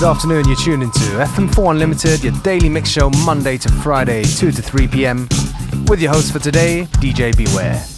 good afternoon. You're tuned into FM4 Unlimited, your daily mix show Monday to Friday, 2 to 3 p.m. With your host for today, DJ Beware.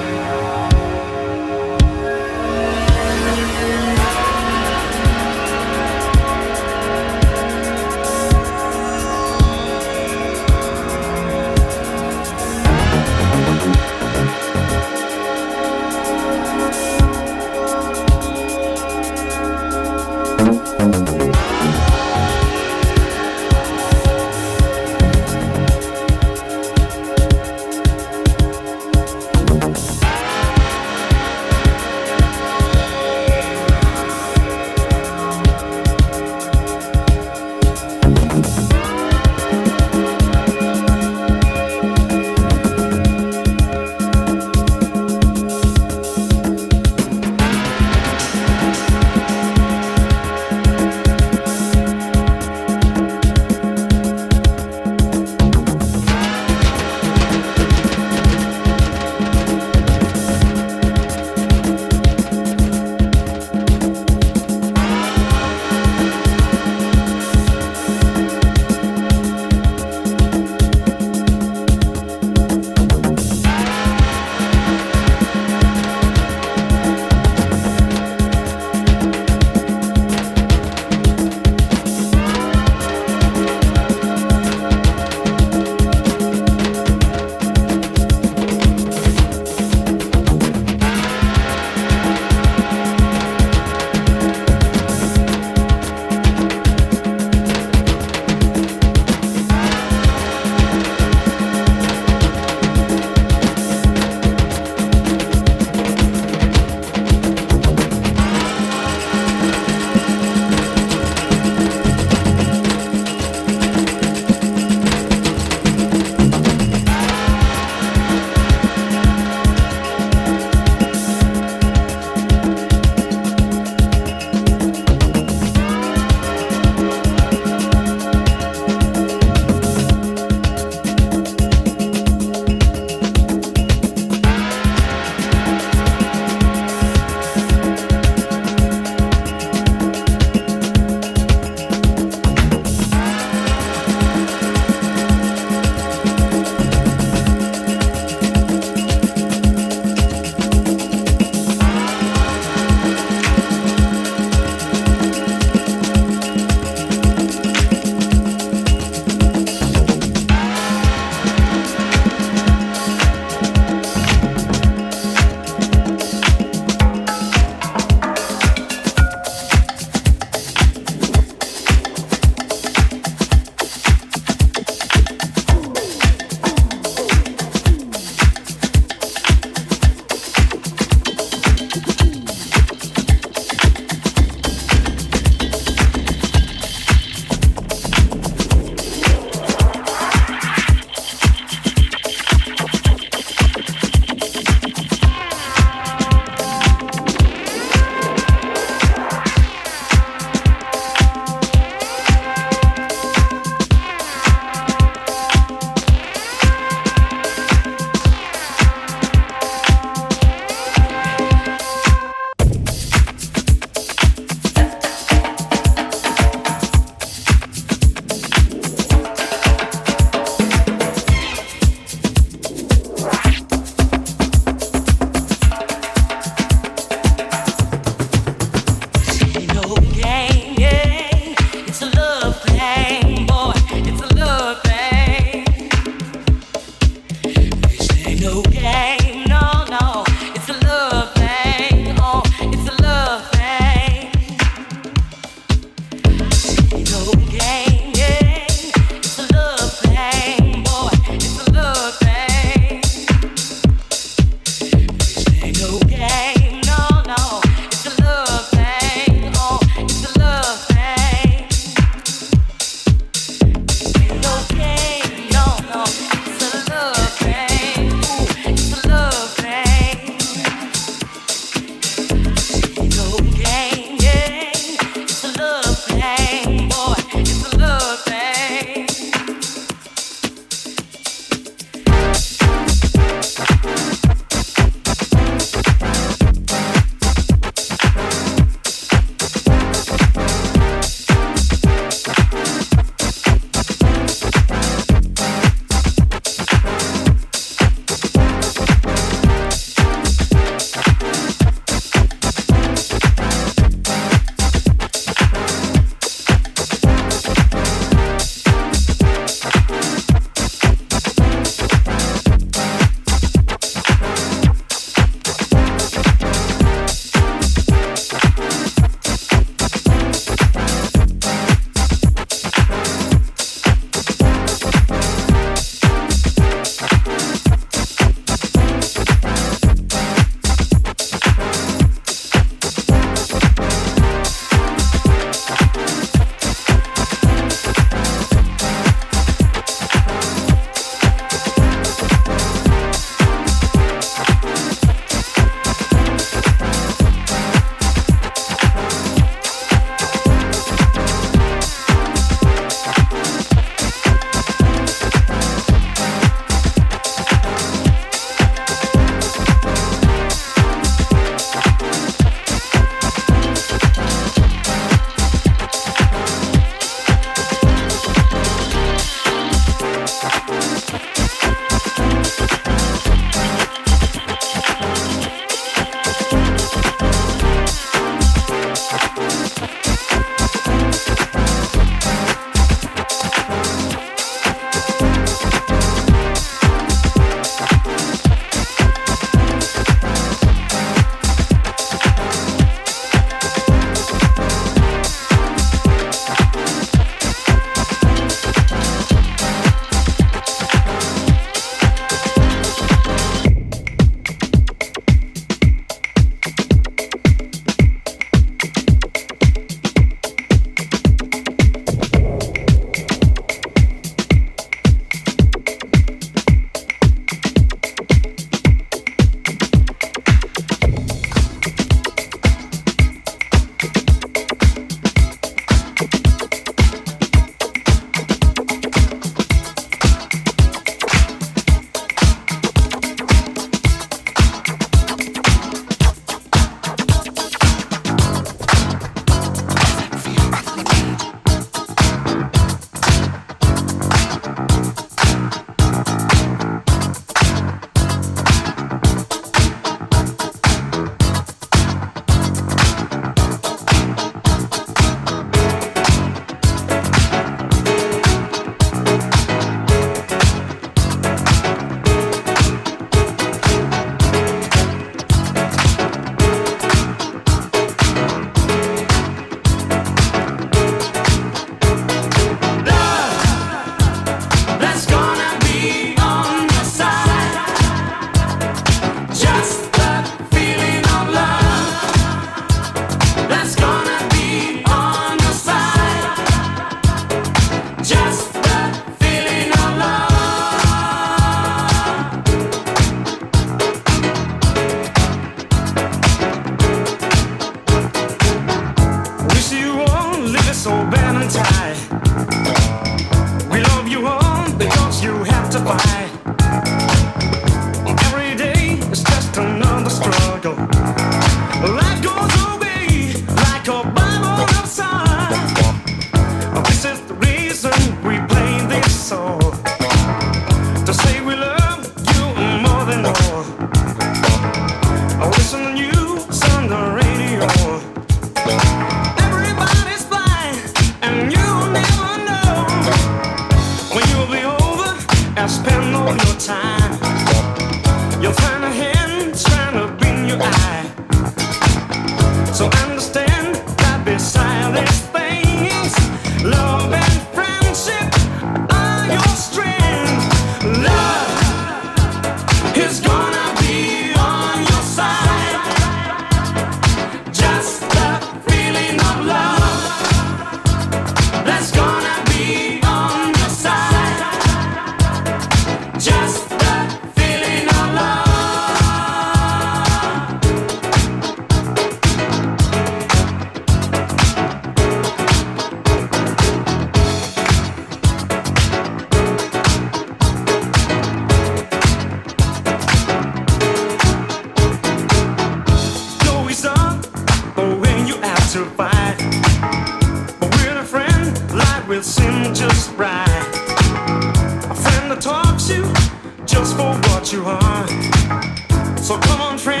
That's gonna be on your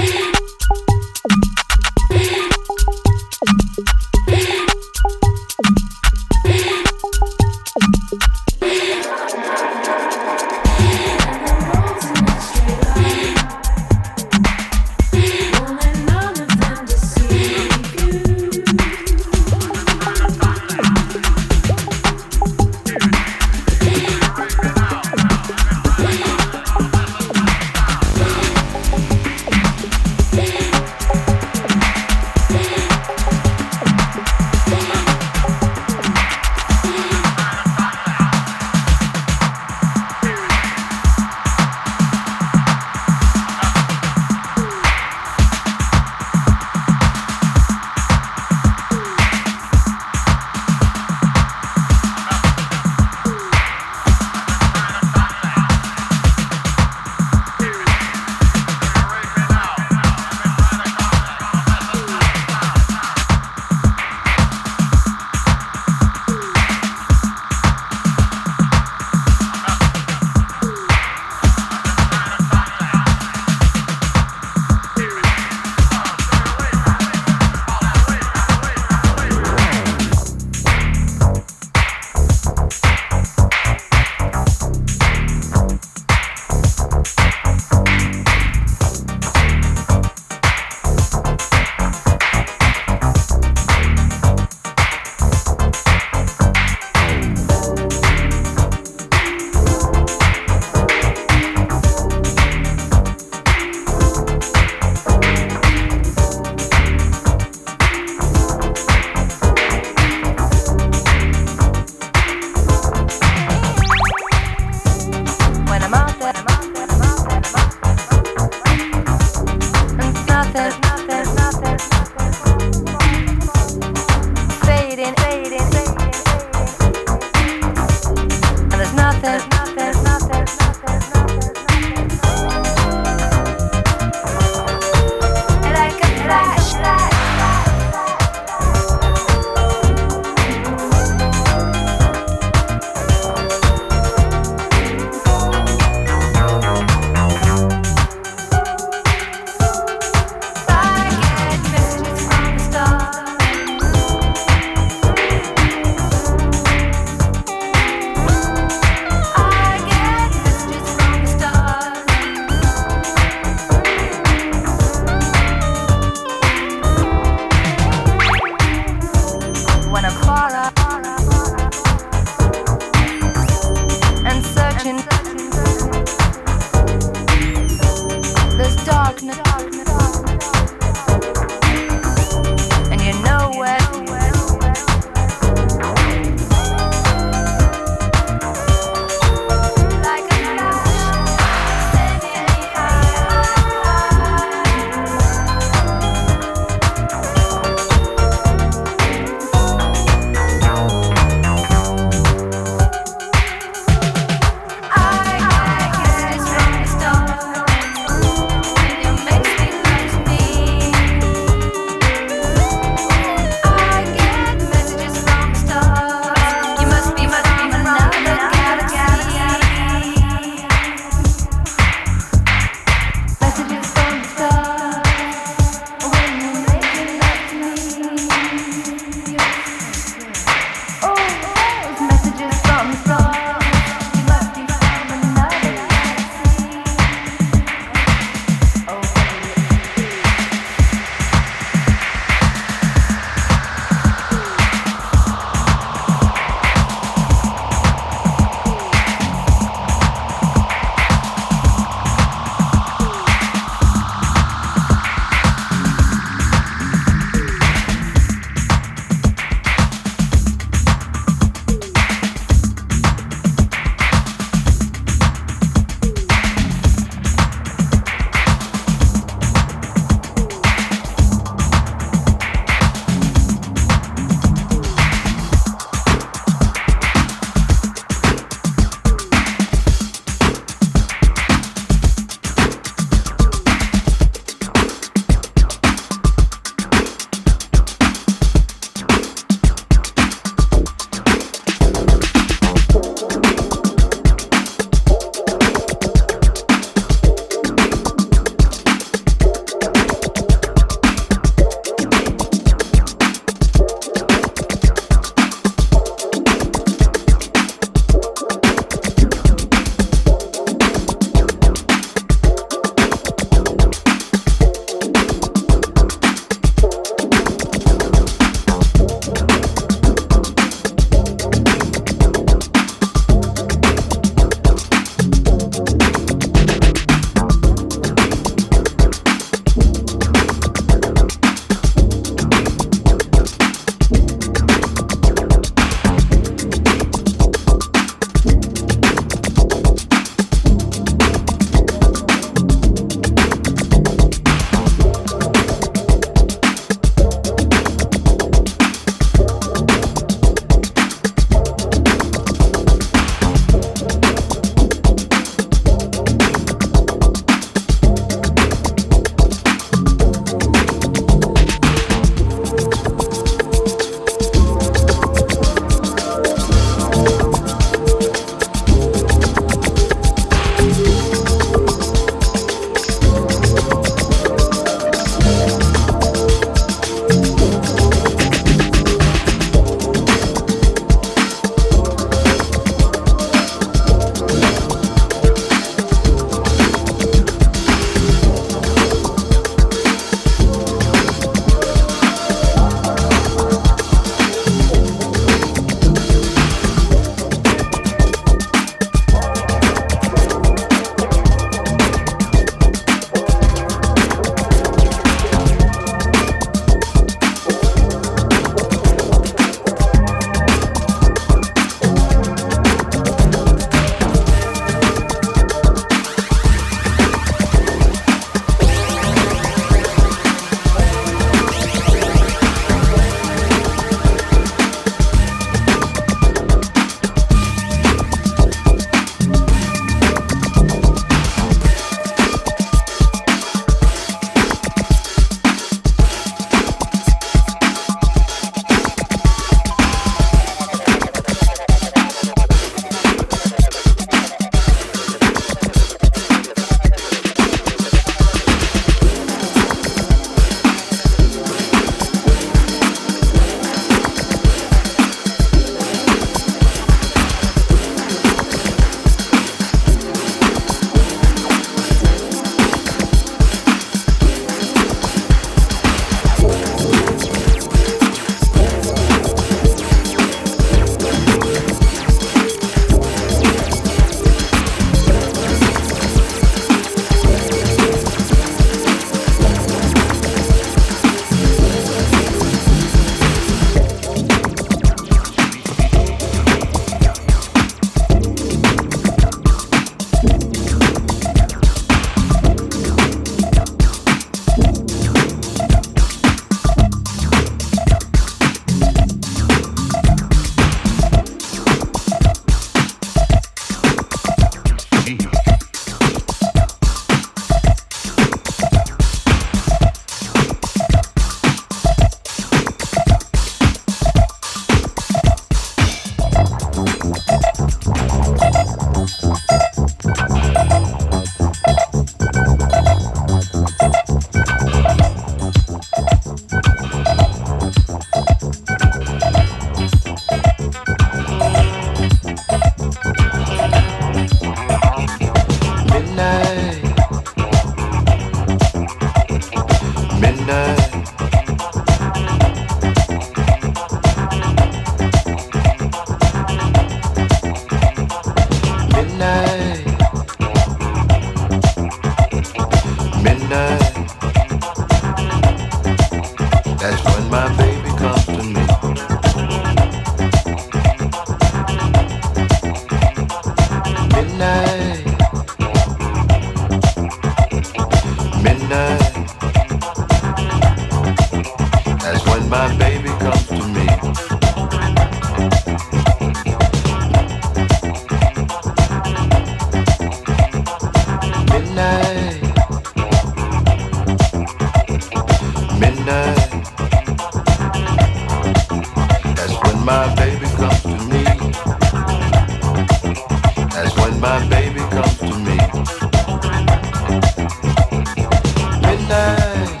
midnight,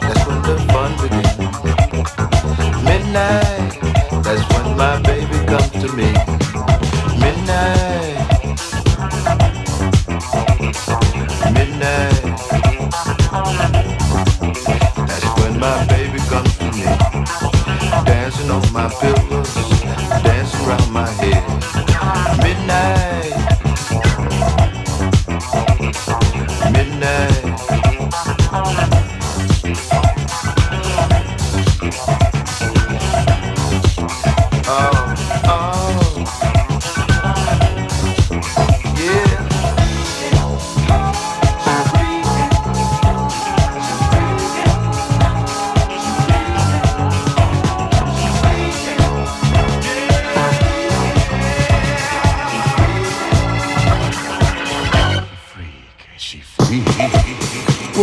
that's when the fun begins. Midnight, that's when my baby comes to me. Midnight, midnight, that's when my baby comes to me. Dancing on my pillows, dancing around my head. Midnight.